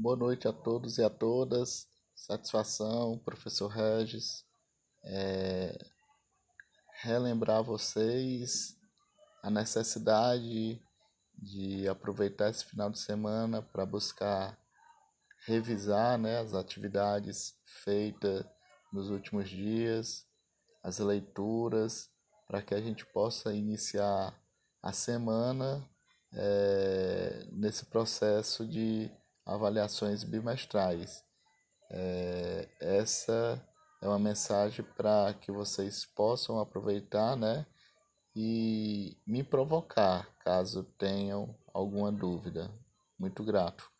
Boa noite a todos e a todas. Satisfação, professor Regis. É, relembrar vocês a necessidade de aproveitar esse final de semana para buscar revisar né, as atividades feitas nos últimos dias, as leituras, para que a gente possa iniciar a semana é, nesse processo de avaliações bimestrais. É, essa é uma mensagem para que vocês possam aproveitar, né? E me provocar caso tenham alguma dúvida. Muito grato.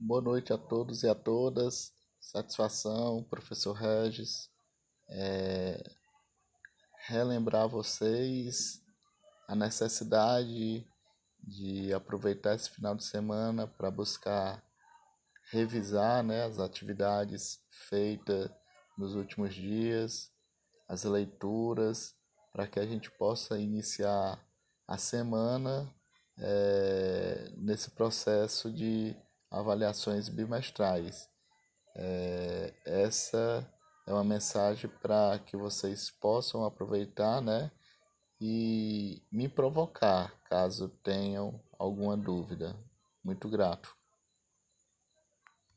Boa noite a todos e a todas. Satisfação, professor Regis. É, relembrar vocês a necessidade de aproveitar esse final de semana para buscar revisar né, as atividades feitas nos últimos dias, as leituras, para que a gente possa iniciar a semana é, nesse processo de avaliações bimestrais. É, essa é uma mensagem para que vocês possam aproveitar, né? E me provocar caso tenham alguma dúvida. Muito grato.